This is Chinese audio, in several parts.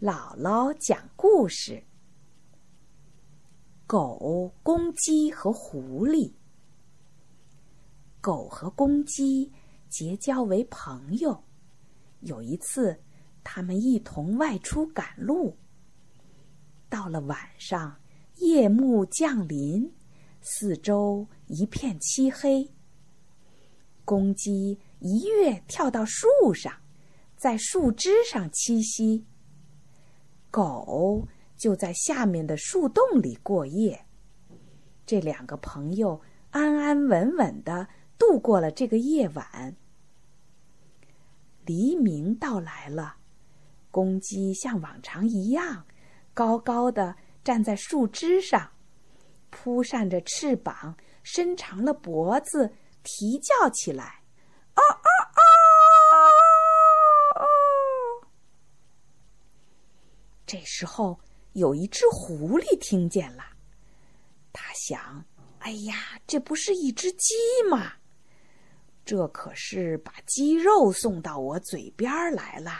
姥姥讲故事：狗、公鸡和狐狸。狗和公鸡结交为朋友。有一次，他们一同外出赶路。到了晚上，夜幕降临，四周一片漆黑。公鸡一跃跳到树上，在树枝上栖息。狗就在下面的树洞里过夜。这两个朋友安安稳稳的度过了这个夜晚。黎明到来了，公鸡像往常一样，高高的站在树枝上，扑扇着翅膀，伸长了脖子，啼叫起来：“啊啊啊！”这时候，有一只狐狸听见了。他想：“哎呀，这不是一只鸡吗？这可是把鸡肉送到我嘴边来了。”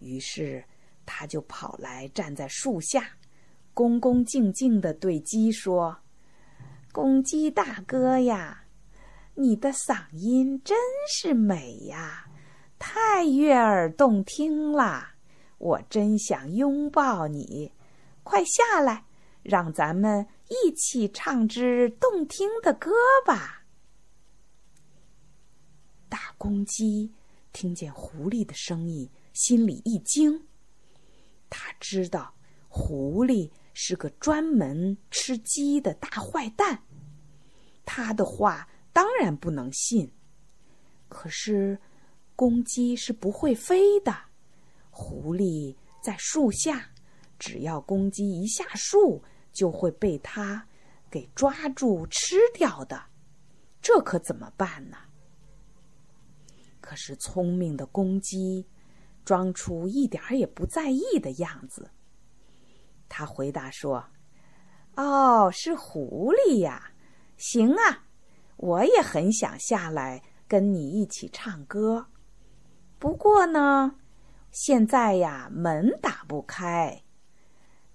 于是，他就跑来站在树下，恭恭敬敬的对鸡说：“公鸡大哥呀，你的嗓音真是美呀，太悦耳动听了。”我真想拥抱你，快下来，让咱们一起唱支动听的歌吧。大公鸡听见狐狸的声音，心里一惊，他知道狐狸是个专门吃鸡的大坏蛋，他的话当然不能信。可是，公鸡是不会飞的。狐狸在树下，只要公鸡一下树，就会被它给抓住吃掉的。这可怎么办呢？可是聪明的公鸡装出一点儿也不在意的样子。他回答说：“哦，是狐狸呀，行啊，我也很想下来跟你一起唱歌。不过呢。”现在呀，门打不开。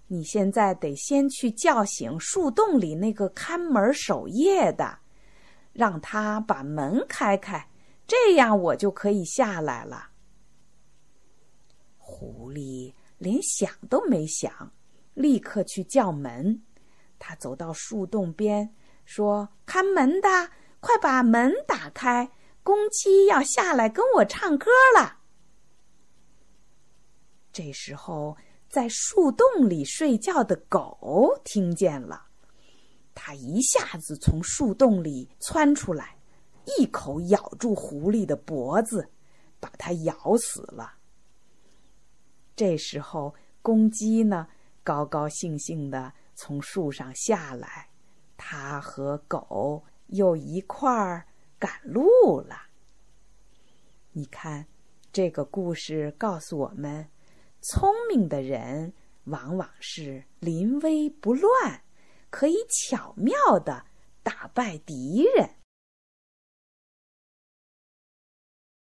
你现在得先去叫醒树洞里那个看门守夜的，让他把门开开，这样我就可以下来了。狐狸连想都没想，立刻去叫门。他走到树洞边，说：“看门的，快把门打开，公鸡要下来跟我唱歌了。”这时候，在树洞里睡觉的狗听见了，它一下子从树洞里窜出来，一口咬住狐狸的脖子，把它咬死了。这时候，公鸡呢，高高兴兴的从树上下来，它和狗又一块儿赶路了。你看，这个故事告诉我们。聪明的人往往是临危不乱，可以巧妙的打败敌人。